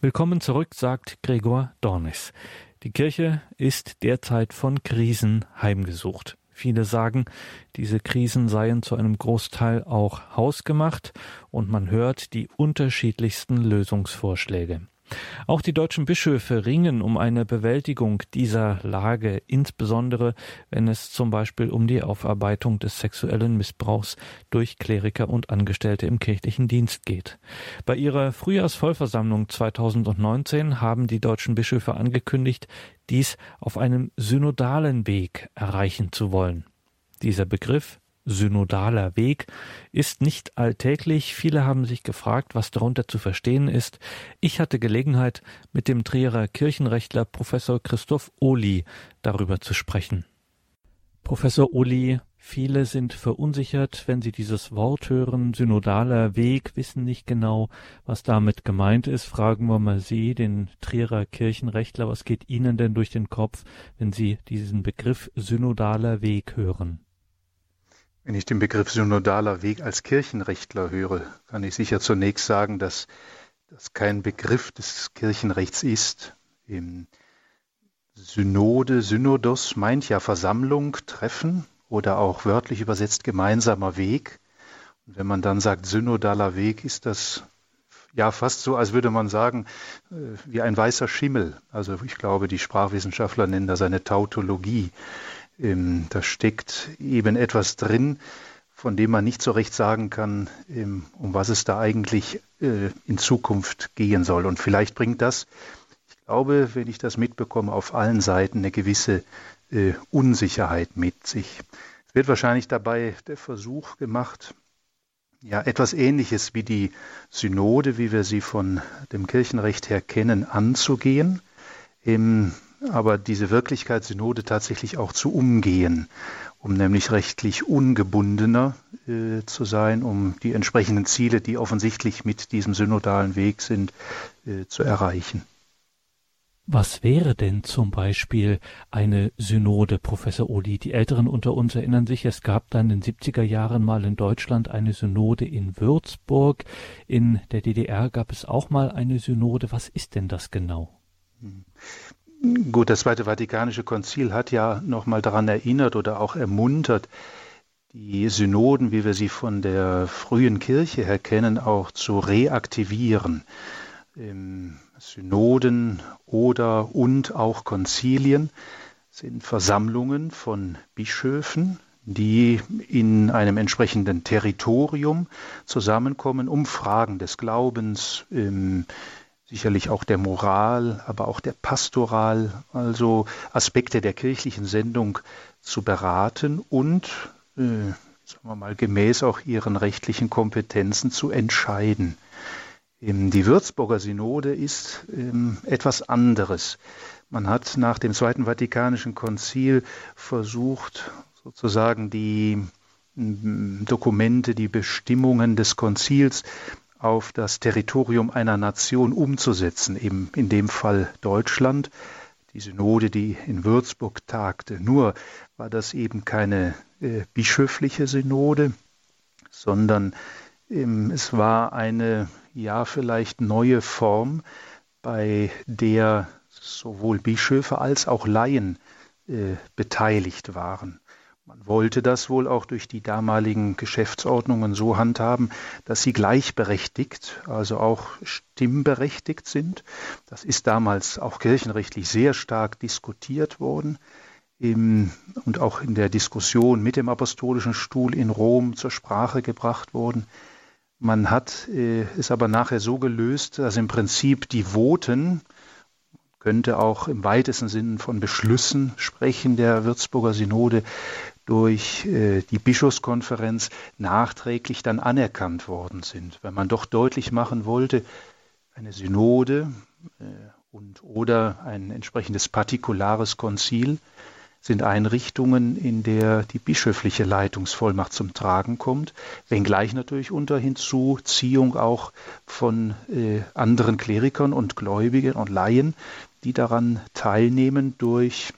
Willkommen zurück, sagt Gregor Dornis. Die Kirche ist derzeit von Krisen heimgesucht. Viele sagen, diese Krisen seien zu einem Großteil auch hausgemacht und man hört die unterschiedlichsten Lösungsvorschläge. Auch die deutschen Bischöfe ringen um eine Bewältigung dieser Lage, insbesondere wenn es zum Beispiel um die Aufarbeitung des sexuellen Missbrauchs durch Kleriker und Angestellte im kirchlichen Dienst geht. Bei ihrer Frühjahrsvollversammlung 2019 haben die deutschen Bischöfe angekündigt, dies auf einem synodalen Weg erreichen zu wollen. Dieser Begriff synodaler Weg ist nicht alltäglich. Viele haben sich gefragt, was darunter zu verstehen ist. Ich hatte Gelegenheit, mit dem Trierer Kirchenrechtler Professor Christoph Ohli darüber zu sprechen. Professor Ohli, viele sind verunsichert, wenn sie dieses Wort hören, synodaler Weg, wissen nicht genau, was damit gemeint ist. Fragen wir mal Sie, den Trierer Kirchenrechtler, was geht Ihnen denn durch den Kopf, wenn Sie diesen Begriff synodaler Weg hören? Wenn ich den Begriff synodaler Weg als Kirchenrechtler höre, kann ich sicher zunächst sagen, dass das kein Begriff des Kirchenrechts ist. Im Synode, Synodos meint ja Versammlung, Treffen oder auch wörtlich übersetzt gemeinsamer Weg. Und wenn man dann sagt synodaler Weg, ist das ja fast so, als würde man sagen, äh, wie ein weißer Schimmel. Also ich glaube, die Sprachwissenschaftler nennen das eine Tautologie. Ähm, da steckt eben etwas drin, von dem man nicht so recht sagen kann, ähm, um was es da eigentlich äh, in Zukunft gehen soll. Und vielleicht bringt das, ich glaube, wenn ich das mitbekomme, auf allen Seiten eine gewisse äh, Unsicherheit mit sich. Es wird wahrscheinlich dabei der Versuch gemacht, ja, etwas Ähnliches wie die Synode, wie wir sie von dem Kirchenrecht her kennen, anzugehen. Im aber diese Wirklichkeitssynode tatsächlich auch zu umgehen, um nämlich rechtlich ungebundener äh, zu sein, um die entsprechenden Ziele, die offensichtlich mit diesem synodalen Weg sind, äh, zu erreichen. Was wäre denn zum Beispiel eine Synode, Professor Oli? Die Älteren unter uns erinnern sich, es gab dann in den 70er Jahren mal in Deutschland eine Synode in Würzburg. In der DDR gab es auch mal eine Synode. Was ist denn das genau? Gut, das Zweite Vatikanische Konzil hat ja nochmal daran erinnert oder auch ermuntert, die Synoden, wie wir sie von der frühen Kirche her kennen, auch zu reaktivieren. Synoden oder und auch Konzilien sind Versammlungen von Bischöfen, die in einem entsprechenden Territorium zusammenkommen, um Fragen des Glaubens, sicherlich auch der Moral, aber auch der Pastoral, also Aspekte der kirchlichen Sendung zu beraten und, äh, sagen wir mal, gemäß auch ihren rechtlichen Kompetenzen zu entscheiden. Ähm, die Würzburger Synode ist ähm, etwas anderes. Man hat nach dem Zweiten Vatikanischen Konzil versucht, sozusagen die Dokumente, die Bestimmungen des Konzils auf das Territorium einer Nation umzusetzen, eben in dem Fall Deutschland, die Synode, die in Würzburg tagte. Nur war das eben keine äh, bischöfliche Synode, sondern ähm, es war eine, ja, vielleicht neue Form, bei der sowohl Bischöfe als auch Laien äh, beteiligt waren. Man wollte das wohl auch durch die damaligen Geschäftsordnungen so handhaben, dass sie gleichberechtigt, also auch stimmberechtigt sind. Das ist damals auch kirchenrechtlich sehr stark diskutiert worden und auch in der Diskussion mit dem Apostolischen Stuhl in Rom zur Sprache gebracht worden. Man hat äh, es aber nachher so gelöst, dass im Prinzip die Voten, könnte auch im weitesten Sinne von Beschlüssen sprechen der Würzburger Synode, durch äh, die Bischofskonferenz nachträglich dann anerkannt worden sind. Wenn man doch deutlich machen wollte, eine Synode äh, und oder ein entsprechendes partikulares Konzil sind Einrichtungen, in der die bischöfliche Leitungsvollmacht zum Tragen kommt, wenngleich natürlich unter Hinzuziehung auch von äh, anderen Klerikern und Gläubigen und Laien, die daran teilnehmen durch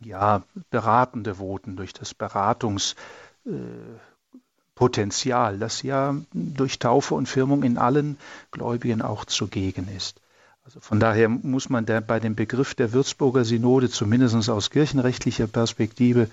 ja, beratende Voten, durch das Beratungspotenzial, das ja durch Taufe und Firmung in allen Gläubigen auch zugegen ist. Also von daher muss man der, bei dem Begriff der Würzburger Synode zumindest aus kirchenrechtlicher Perspektive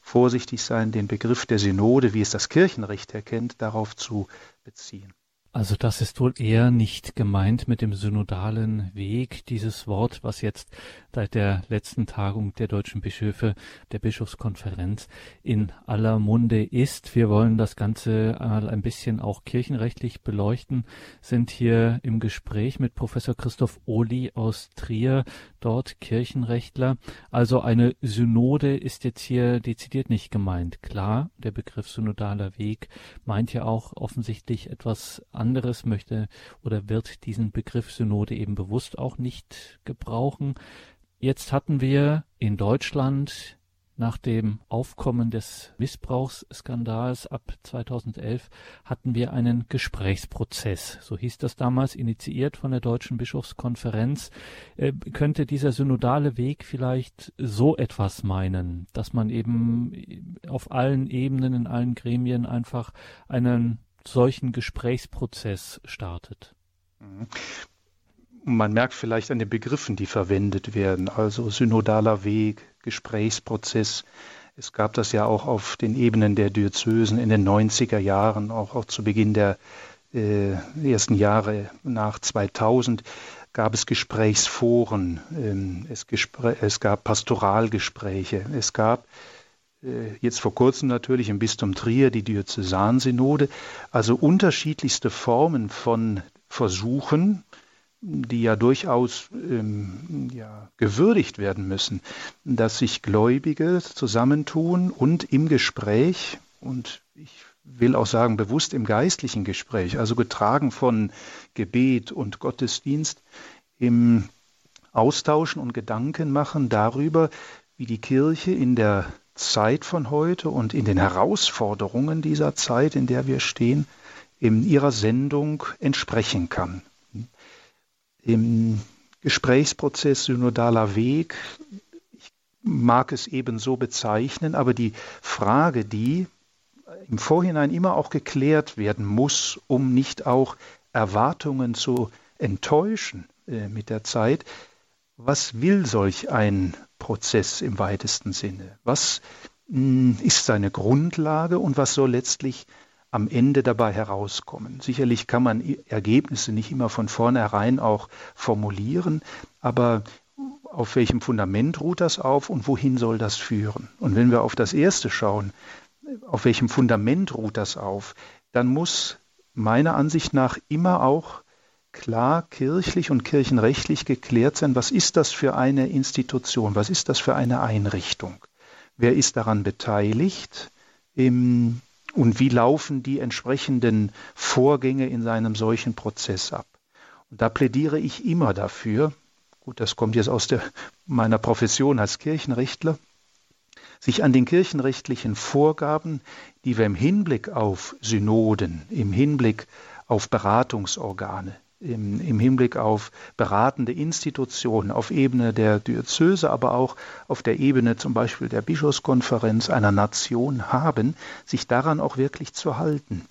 vorsichtig sein, den Begriff der Synode, wie es das Kirchenrecht erkennt, darauf zu beziehen. Also das ist wohl eher nicht gemeint mit dem synodalen Weg, dieses Wort, was jetzt seit der letzten Tagung der deutschen Bischöfe, der Bischofskonferenz in aller Munde ist. Wir wollen das Ganze mal ein bisschen auch kirchenrechtlich beleuchten, sind hier im Gespräch mit Professor Christoph Ohli aus Trier, dort Kirchenrechtler. Also eine Synode ist jetzt hier dezidiert nicht gemeint. Klar, der Begriff synodaler Weg meint ja auch offensichtlich etwas möchte oder wird diesen Begriff Synode eben bewusst auch nicht gebrauchen. Jetzt hatten wir in Deutschland nach dem Aufkommen des Missbrauchsskandals ab 2011 hatten wir einen Gesprächsprozess, so hieß das damals, initiiert von der Deutschen Bischofskonferenz. Äh, könnte dieser synodale Weg vielleicht so etwas meinen, dass man eben auf allen Ebenen, in allen Gremien einfach einen solchen Gesprächsprozess startet? Mhm. Man merkt vielleicht an den Begriffen, die verwendet werden, also synodaler Weg, Gesprächsprozess. Es gab das ja auch auf den Ebenen der Diözesen in den 90er Jahren, auch, auch zu Beginn der äh, ersten Jahre nach 2000 gab es Gesprächsforen, ähm, es, Gespr es, gab Pastoralgespräche, es gab jetzt vor kurzem natürlich im Bistum Trier die Diözesansynode, also unterschiedlichste Formen von Versuchen, die ja durchaus ähm, ja, gewürdigt werden müssen, dass sich Gläubige zusammentun und im Gespräch, und ich will auch sagen bewusst im geistlichen Gespräch, also getragen von Gebet und Gottesdienst, im Austauschen und Gedanken machen darüber, wie die Kirche in der Zeit von heute und in den Herausforderungen dieser Zeit, in der wir stehen, in ihrer Sendung entsprechen kann. Im Gesprächsprozess synodaler Weg, ich mag es eben so bezeichnen, aber die Frage, die im Vorhinein immer auch geklärt werden muss, um nicht auch Erwartungen zu enttäuschen äh, mit der Zeit, was will solch ein Prozess im weitesten Sinne? Was hm, ist seine Grundlage und was soll letztlich am Ende dabei herauskommen? Sicherlich kann man Ergebnisse nicht immer von vornherein auch formulieren, aber auf welchem Fundament ruht das auf und wohin soll das führen? Und wenn wir auf das erste schauen, auf welchem Fundament ruht das auf, dann muss meiner Ansicht nach immer auch klar kirchlich und kirchenrechtlich geklärt sein, was ist das für eine Institution, was ist das für eine Einrichtung, wer ist daran beteiligt und wie laufen die entsprechenden Vorgänge in seinem solchen Prozess ab. Und da plädiere ich immer dafür, gut, das kommt jetzt aus der, meiner Profession als Kirchenrechtler, sich an den kirchenrechtlichen Vorgaben, die wir im Hinblick auf Synoden, im Hinblick auf Beratungsorgane, im, im Hinblick auf beratende Institutionen auf Ebene der Diözese, aber auch auf der Ebene zum Beispiel der Bischofskonferenz einer Nation haben, sich daran auch wirklich zu halten.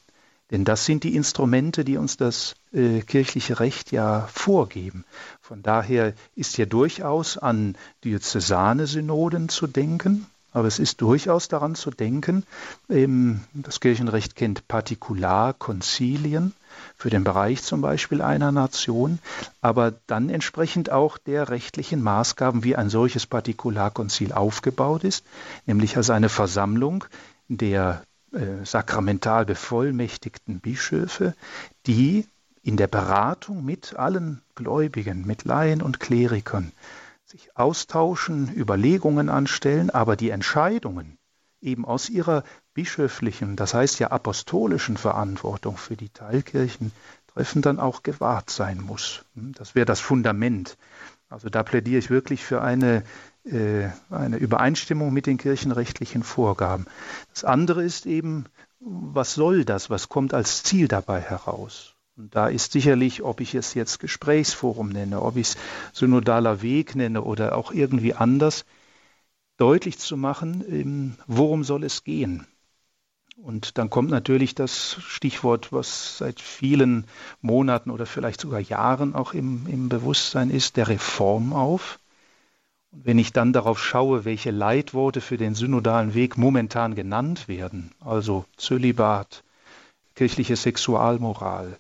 Denn das sind die Instrumente, die uns das äh, kirchliche Recht ja vorgeben. Von daher ist hier durchaus an diözesane Synoden zu denken, aber es ist durchaus daran zu denken, das Kirchenrecht kennt Partikularkonzilien, für den Bereich zum Beispiel einer Nation, aber dann entsprechend auch der rechtlichen Maßgaben, wie ein solches Partikularkonzil aufgebaut ist, nämlich als eine Versammlung der äh, sakramental bevollmächtigten Bischöfe, die in der Beratung mit allen Gläubigen, mit Laien und Klerikern sich austauschen, Überlegungen anstellen, aber die Entscheidungen eben aus ihrer bischöflichen, das heißt ja apostolischen Verantwortung für die Teilkirchen treffen, dann auch gewahrt sein muss. Das wäre das Fundament. Also da plädiere ich wirklich für eine, äh, eine Übereinstimmung mit den kirchenrechtlichen Vorgaben. Das andere ist eben, was soll das? Was kommt als Ziel dabei heraus? Und da ist sicherlich, ob ich es jetzt Gesprächsforum nenne, ob ich es synodaler Weg nenne oder auch irgendwie anders, deutlich zu machen, worum soll es gehen. Und dann kommt natürlich das Stichwort, was seit vielen Monaten oder vielleicht sogar Jahren auch im, im Bewusstsein ist, der Reform auf. Und wenn ich dann darauf schaue, welche Leitworte für den synodalen Weg momentan genannt werden, also Zölibat, kirchliche Sexualmoral,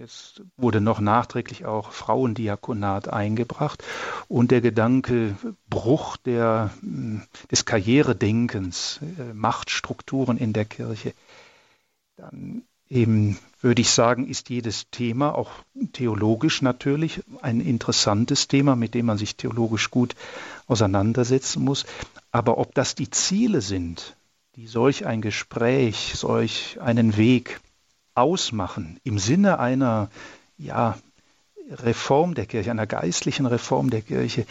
Jetzt wurde noch nachträglich auch Frauendiakonat eingebracht und der Gedanke Bruch der, hm, des Karrieredenkens, äh, Machtstrukturen in der Kirche. Dann eben würde ich sagen, ist jedes Thema, auch theologisch natürlich, ein interessantes Thema, mit dem man sich theologisch gut auseinandersetzen muss. Aber ob das die Ziele sind, die solch ein Gespräch, solch einen Weg ausmachen im Sinne einer ja, Reform der Kirche, einer geistlichen Reform der Kirche,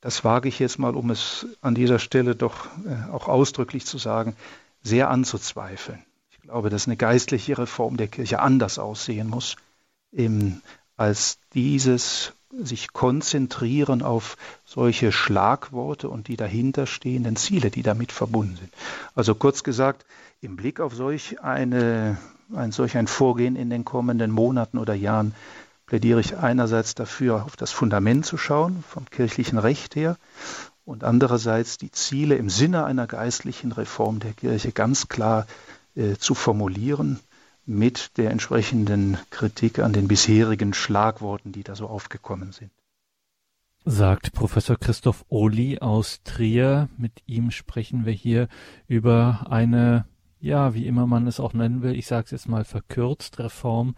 das wage ich jetzt mal, um es an dieser Stelle doch äh, auch ausdrücklich zu sagen, sehr anzuzweifeln. Ich glaube, dass eine geistliche Reform der Kirche anders aussehen muss, eben als dieses sich konzentrieren auf solche Schlagworte und die dahinterstehenden Ziele, die damit verbunden sind. Also kurz gesagt, im Blick auf solch eine ein solch ein Vorgehen in den kommenden Monaten oder Jahren plädiere ich einerseits dafür, auf das Fundament zu schauen, vom kirchlichen Recht her, und andererseits die Ziele im Sinne einer geistlichen Reform der Kirche ganz klar äh, zu formulieren mit der entsprechenden Kritik an den bisherigen Schlagworten, die da so aufgekommen sind. Sagt Professor Christoph Ohli aus Trier. Mit ihm sprechen wir hier über eine ja, wie immer man es auch nennen will, ich sage es jetzt mal verkürzt, Reform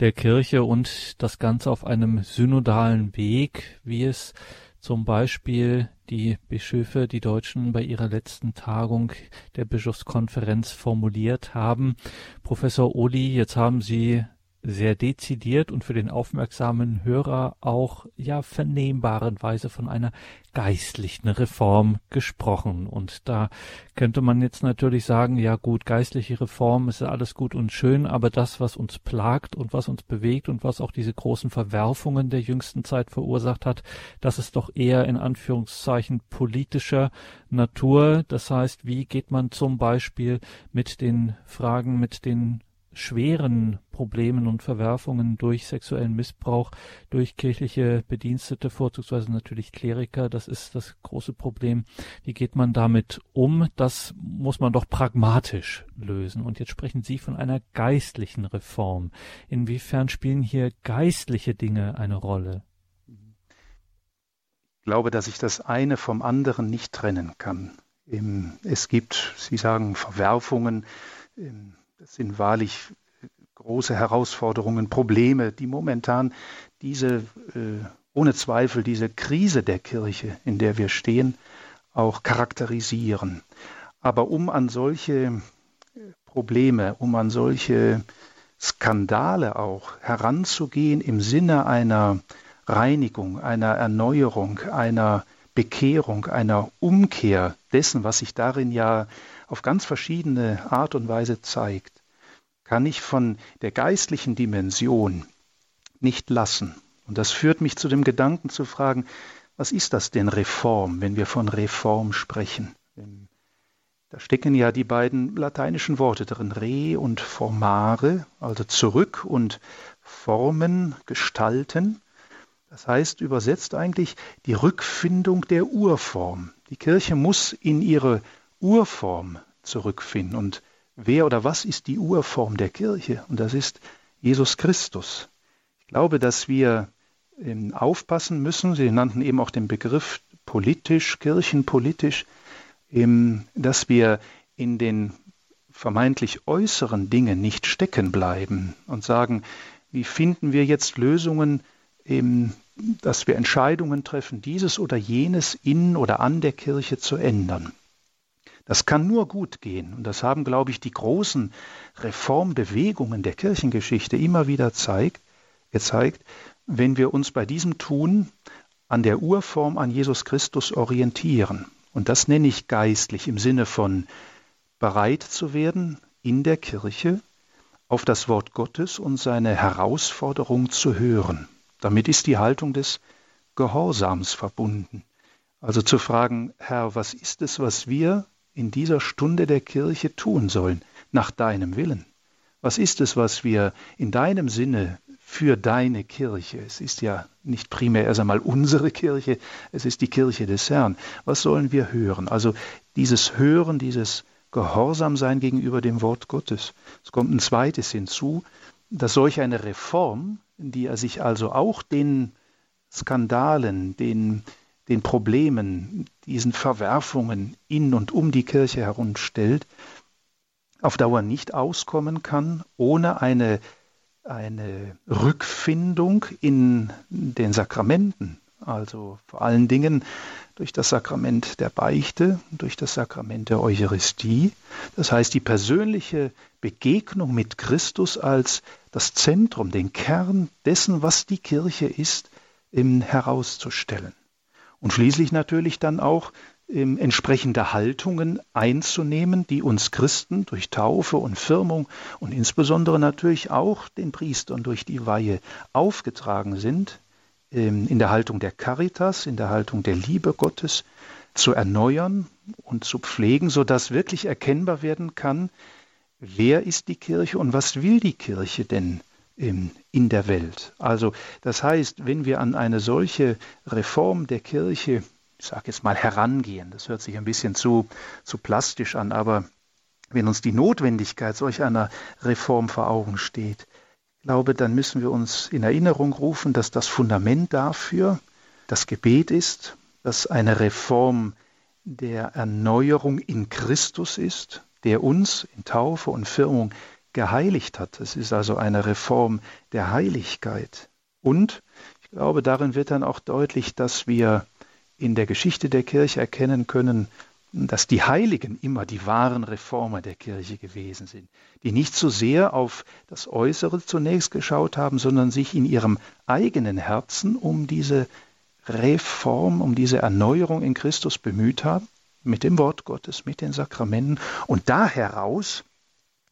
der Kirche und das Ganze auf einem synodalen Weg, wie es zum Beispiel die Bischöfe, die Deutschen bei ihrer letzten Tagung der Bischofskonferenz formuliert haben. Professor Oli, jetzt haben Sie sehr dezidiert und für den aufmerksamen Hörer auch ja vernehmbaren Weise von einer geistlichen Reform gesprochen. Und da könnte man jetzt natürlich sagen, ja gut, geistliche Reform ist alles gut und schön, aber das, was uns plagt und was uns bewegt und was auch diese großen Verwerfungen der jüngsten Zeit verursacht hat, das ist doch eher in Anführungszeichen politischer Natur. Das heißt, wie geht man zum Beispiel mit den Fragen, mit den schweren Problemen und Verwerfungen durch sexuellen Missbrauch durch kirchliche Bedienstete, vorzugsweise natürlich Kleriker. Das ist das große Problem. Wie geht man damit um? Das muss man doch pragmatisch lösen. Und jetzt sprechen Sie von einer geistlichen Reform. Inwiefern spielen hier geistliche Dinge eine Rolle? Ich glaube, dass ich das eine vom anderen nicht trennen kann. Es gibt, Sie sagen, Verwerfungen, das sind wahrlich große Herausforderungen, Probleme, die momentan diese, äh, ohne Zweifel, diese Krise der Kirche, in der wir stehen, auch charakterisieren. Aber um an solche Probleme, um an solche Skandale auch heranzugehen im Sinne einer Reinigung, einer Erneuerung, einer Bekehrung, einer Umkehr dessen, was sich darin ja auf ganz verschiedene Art und Weise zeigt, kann ich von der geistlichen Dimension nicht lassen. Und das führt mich zu dem Gedanken zu fragen, was ist das denn Reform, wenn wir von Reform sprechen? Da stecken ja die beiden lateinischen Worte drin, re und formare, also zurück und formen, gestalten. Das heißt übersetzt eigentlich die Rückfindung der Urform. Die Kirche muss in ihre Urform zurückfinden. Und wer oder was ist die Urform der Kirche? Und das ist Jesus Christus. Ich glaube, dass wir ähm, aufpassen müssen, Sie nannten eben auch den Begriff politisch, kirchenpolitisch, ähm, dass wir in den vermeintlich äußeren Dingen nicht stecken bleiben und sagen, wie finden wir jetzt Lösungen, ähm, dass wir Entscheidungen treffen, dieses oder jenes in oder an der Kirche zu ändern. Das kann nur gut gehen. Und das haben, glaube ich, die großen Reformbewegungen der Kirchengeschichte immer wieder zeigt, gezeigt, wenn wir uns bei diesem Tun an der Urform an Jesus Christus orientieren. Und das nenne ich geistlich im Sinne von bereit zu werden, in der Kirche auf das Wort Gottes und seine Herausforderung zu hören. Damit ist die Haltung des Gehorsams verbunden. Also zu fragen, Herr, was ist es, was wir in dieser Stunde der Kirche tun sollen, nach deinem Willen? Was ist es, was wir in deinem Sinne für deine Kirche? Es ist ja nicht primär erst einmal unsere Kirche, es ist die Kirche des Herrn. Was sollen wir hören? Also dieses Hören, dieses Gehorsamsein gegenüber dem Wort Gottes. Es kommt ein zweites hinzu, dass solch eine Reform, die er sich also auch den Skandalen, den, den Problemen, diesen Verwerfungen in und um die Kirche herumstellt, auf Dauer nicht auskommen kann, ohne eine, eine Rückfindung in den Sakramenten, also vor allen Dingen durch das Sakrament der Beichte, durch das Sakrament der Eucharistie. Das heißt, die persönliche Begegnung mit Christus als das Zentrum, den Kern dessen, was die Kirche ist, herauszustellen. Und schließlich natürlich dann auch ähm, entsprechende Haltungen einzunehmen, die uns Christen durch Taufe und Firmung und insbesondere natürlich auch den Priestern durch die Weihe aufgetragen sind, ähm, in der Haltung der Caritas, in der Haltung der Liebe Gottes zu erneuern und zu pflegen, sodass wirklich erkennbar werden kann, wer ist die Kirche und was will die Kirche denn in, der Welt. Also das heißt, wenn wir an eine solche Reform der Kirche, ich sage jetzt mal, herangehen, das hört sich ein bisschen zu, zu plastisch an, aber wenn uns die Notwendigkeit solch einer Reform vor Augen steht, glaube, dann müssen wir uns in Erinnerung rufen, dass das Fundament dafür das Gebet ist, dass eine Reform der Erneuerung in Christus ist, der uns in Taufe und Firmung geheiligt hat. Es ist also eine Reform der Heiligkeit. Und ich glaube, darin wird dann auch deutlich, dass wir in der Geschichte der Kirche erkennen können, dass die Heiligen immer die wahren Reformer der Kirche gewesen sind, die nicht so sehr auf das Äußere zunächst geschaut haben, sondern sich in ihrem eigenen Herzen um diese Reform, um diese Erneuerung in Christus bemüht haben, mit dem Wort Gottes, mit den Sakramenten und da heraus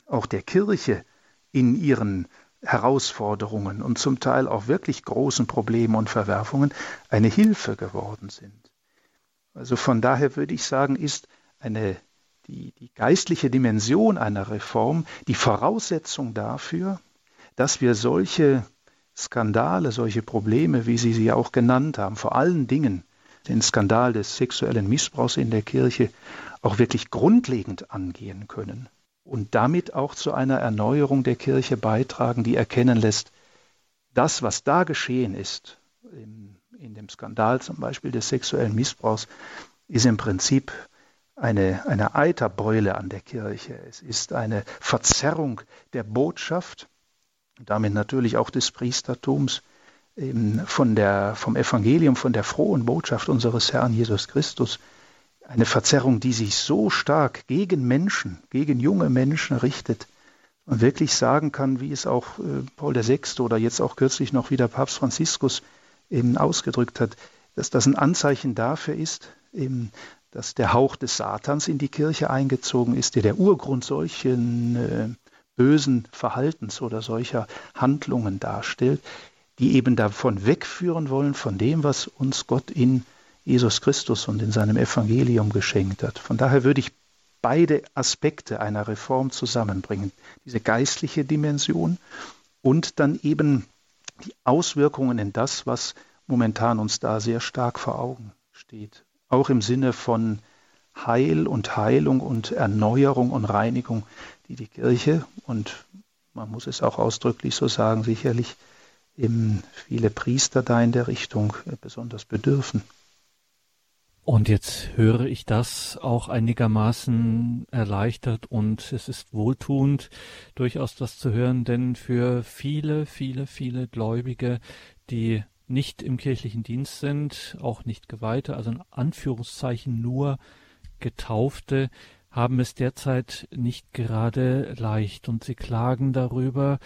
auch der Kirche in ihren Herausforderungen und zum Teil auch wirklich großen Problemen und Verwerfungen eine Hilfe geworden sind. Also von daher würde ich sagen, ist eine, die, die geistliche Dimension einer Reform die Voraussetzung dafür, dass wir solche Skandale, solche Probleme, wie Sie sie auch genannt haben, vor allen Dingen den Skandal des sexuellen Missbrauchs in der Kirche, auch wirklich grundlegend angehen können und damit auch zu einer Erneuerung der Kirche beitragen, die erkennen lässt, das, was da geschehen ist, in, in dem Skandal zum Beispiel des sexuellen Missbrauchs, ist im Prinzip eine, eine Eiterbeule an der Kirche. Es ist eine Verzerrung der Botschaft, damit natürlich auch des Priestertums, von der, vom Evangelium, von der frohen Botschaft unseres Herrn Jesus Christus. Eine Verzerrung, die sich so stark gegen Menschen, gegen junge Menschen richtet, man wirklich sagen kann, wie es auch äh, Paul VI. oder jetzt auch kürzlich noch wieder Papst Franziskus eben ausgedrückt hat, dass das ein Anzeichen dafür ist, eben, dass der Hauch des Satans in die Kirche eingezogen ist, der der Urgrund solchen äh, bösen Verhaltens oder solcher Handlungen darstellt, die eben davon wegführen wollen, von dem, was uns Gott in Jesus Christus und in seinem Evangelium geschenkt hat. Von daher würde ich beide Aspekte einer Reform zusammenbringen. Diese geistliche Dimension und dann eben die Auswirkungen in das, was momentan uns da sehr stark vor Augen steht. Auch im Sinne von Heil und Heilung und Erneuerung und Reinigung, die die Kirche und man muss es auch ausdrücklich so sagen, sicherlich viele Priester da in der Richtung besonders bedürfen. Und jetzt höre ich das auch einigermaßen erleichtert und es ist wohltuend, durchaus das zu hören, denn für viele, viele, viele Gläubige, die nicht im kirchlichen Dienst sind, auch nicht Geweihte, also in Anführungszeichen nur Getaufte, haben es derzeit nicht gerade leicht. Und sie klagen darüber,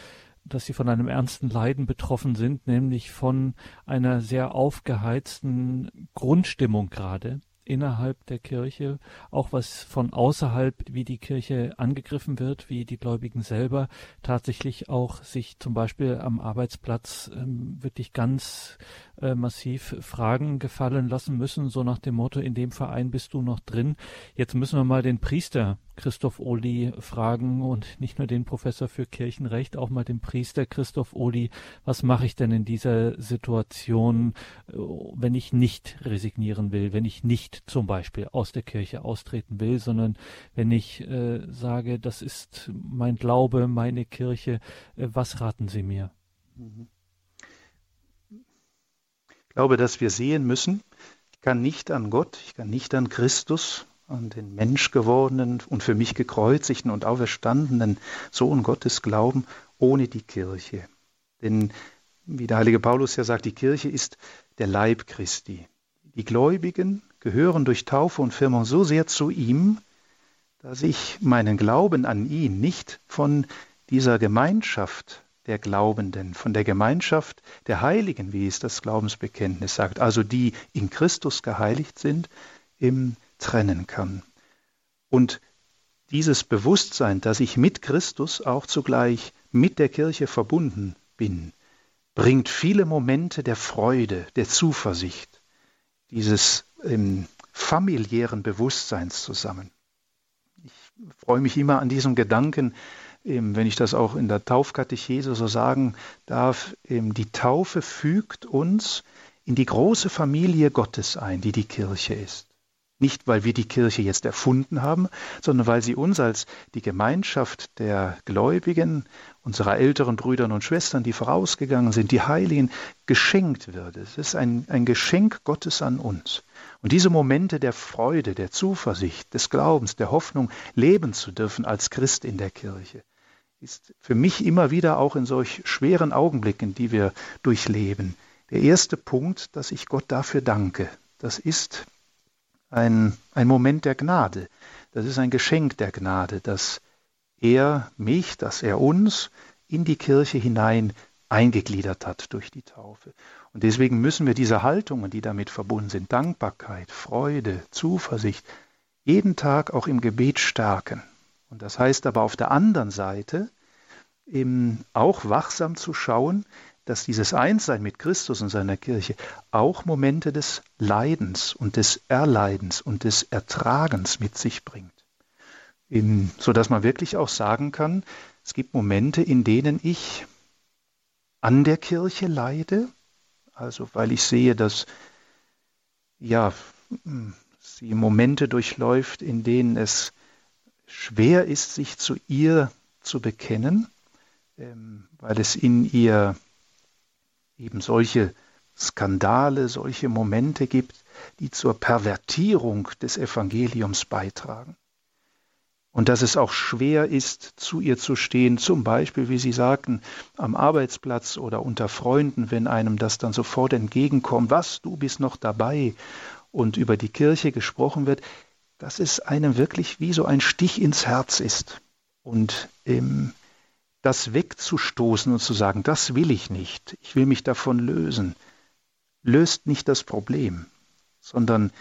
dass sie von einem ernsten Leiden betroffen sind, nämlich von einer sehr aufgeheizten Grundstimmung gerade innerhalb der Kirche, auch was von außerhalb, wie die Kirche angegriffen wird, wie die Gläubigen selber tatsächlich auch sich zum Beispiel am Arbeitsplatz ähm, wirklich ganz äh, massiv Fragen gefallen lassen müssen, so nach dem Motto, in dem Verein bist du noch drin. Jetzt müssen wir mal den Priester Christoph Ohli fragen und nicht nur den Professor für Kirchenrecht, auch mal den Priester Christoph Ohli. Was mache ich denn in dieser Situation, äh, wenn ich nicht resignieren will, wenn ich nicht zum Beispiel aus der Kirche austreten will, sondern wenn ich äh, sage, das ist mein Glaube, meine Kirche, äh, was raten Sie mir? Mhm glaube, dass wir sehen müssen, ich kann nicht an Gott, ich kann nicht an Christus, an den Mensch gewordenen und für mich gekreuzigten und auferstandenen Sohn Gottes glauben, ohne die Kirche. Denn, wie der heilige Paulus ja sagt, die Kirche ist der Leib Christi. Die Gläubigen gehören durch Taufe und Firmung so sehr zu ihm, dass ich meinen Glauben an ihn nicht von dieser Gemeinschaft der Glaubenden, von der Gemeinschaft der Heiligen, wie es das Glaubensbekenntnis sagt, also die in Christus geheiligt sind, im trennen kann. Und dieses Bewusstsein, dass ich mit Christus auch zugleich mit der Kirche verbunden bin, bringt viele Momente der Freude, der Zuversicht, dieses ähm, familiären Bewusstseins zusammen. Ich freue mich immer an diesem Gedanken, wenn ich das auch in der Taufkatechese so sagen darf, die Taufe fügt uns in die große Familie Gottes ein, die die Kirche ist. Nicht, weil wir die Kirche jetzt erfunden haben, sondern weil sie uns als die Gemeinschaft der Gläubigen, unserer älteren Brüder und Schwestern, die vorausgegangen sind, die Heiligen, geschenkt wird. Es ist ein, ein Geschenk Gottes an uns. Und diese Momente der Freude, der Zuversicht, des Glaubens, der Hoffnung leben zu dürfen als Christ in der Kirche, ist für mich immer wieder auch in solch schweren Augenblicken, die wir durchleben, der erste Punkt, dass ich Gott dafür danke. Das ist ein, ein Moment der Gnade. Das ist ein Geschenk der Gnade, dass er mich, dass er uns in die Kirche hinein eingegliedert hat durch die Taufe. Und deswegen müssen wir diese Haltungen, die damit verbunden sind, Dankbarkeit, Freude, Zuversicht, jeden Tag auch im Gebet stärken. Und das heißt aber auf der anderen Seite eben auch wachsam zu schauen, dass dieses Einssein mit Christus und seiner Kirche auch Momente des Leidens und des Erleidens und des Ertragens mit sich bringt. In, so dass man wirklich auch sagen kann, es gibt Momente, in denen ich an der Kirche leide, also weil ich sehe, dass ja, sie Momente durchläuft, in denen es schwer ist, sich zu ihr zu bekennen, ähm, weil es in ihr eben solche Skandale, solche Momente gibt, die zur Pervertierung des Evangeliums beitragen. Und dass es auch schwer ist, zu ihr zu stehen, zum Beispiel, wie Sie sagten, am Arbeitsplatz oder unter Freunden, wenn einem das dann sofort entgegenkommt, was, du bist noch dabei und über die Kirche gesprochen wird, dass es einem wirklich wie so ein Stich ins Herz ist. Und ähm, das wegzustoßen und zu sagen, das will ich nicht, ich will mich davon lösen, löst nicht das Problem, sondern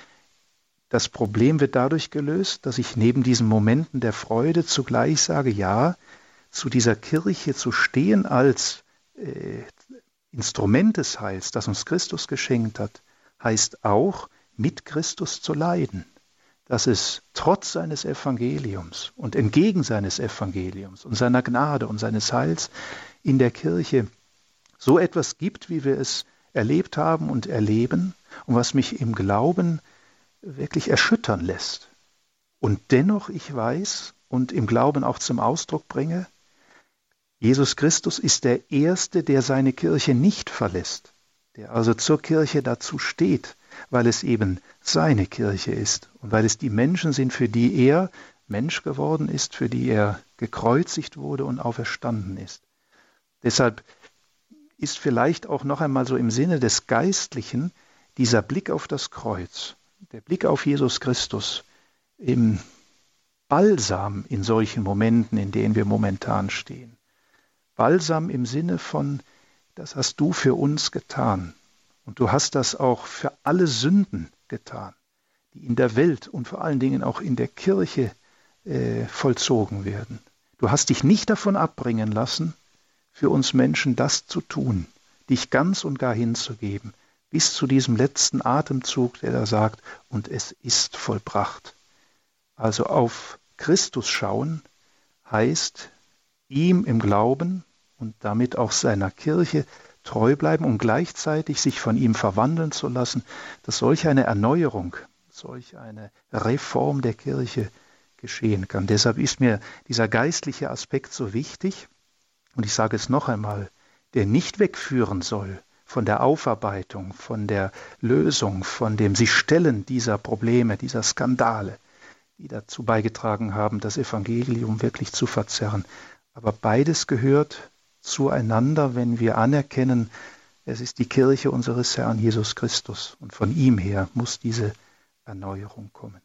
das Problem wird dadurch gelöst, dass ich neben diesen Momenten der Freude zugleich sage, ja, zu dieser Kirche zu stehen als äh, Instrument des Heils, das uns Christus geschenkt hat, heißt auch, mit Christus zu leiden dass es trotz seines Evangeliums und entgegen seines Evangeliums und seiner Gnade und seines Heils in der Kirche so etwas gibt, wie wir es erlebt haben und erleben und was mich im Glauben wirklich erschüttern lässt. Und dennoch ich weiß und im Glauben auch zum Ausdruck bringe, Jesus Christus ist der Erste, der seine Kirche nicht verlässt, der also zur Kirche dazu steht, weil es eben seine Kirche ist und weil es die Menschen sind, für die er Mensch geworden ist, für die er gekreuzigt wurde und auferstanden ist. Deshalb ist vielleicht auch noch einmal so im Sinne des Geistlichen dieser Blick auf das Kreuz, der Blick auf Jesus Christus, im Balsam in solchen Momenten, in denen wir momentan stehen. Balsam im Sinne von, das hast du für uns getan. Und du hast das auch für alle Sünden getan, die in der Welt und vor allen Dingen auch in der Kirche äh, vollzogen werden. Du hast dich nicht davon abbringen lassen, für uns Menschen das zu tun, dich ganz und gar hinzugeben, bis zu diesem letzten Atemzug, der da sagt, und es ist vollbracht. Also auf Christus schauen heißt, ihm im Glauben und damit auch seiner Kirche treu bleiben und gleichzeitig sich von ihm verwandeln zu lassen, dass solch eine Erneuerung, solch eine Reform der Kirche geschehen kann. Deshalb ist mir dieser geistliche Aspekt so wichtig. Und ich sage es noch einmal, der nicht wegführen soll von der Aufarbeitung, von der Lösung, von dem sich Stellen dieser Probleme, dieser Skandale, die dazu beigetragen haben, das Evangelium wirklich zu verzerren. Aber beides gehört zueinander, wenn wir anerkennen, es ist die Kirche unseres Herrn Jesus Christus und von ihm her muss diese Erneuerung kommen.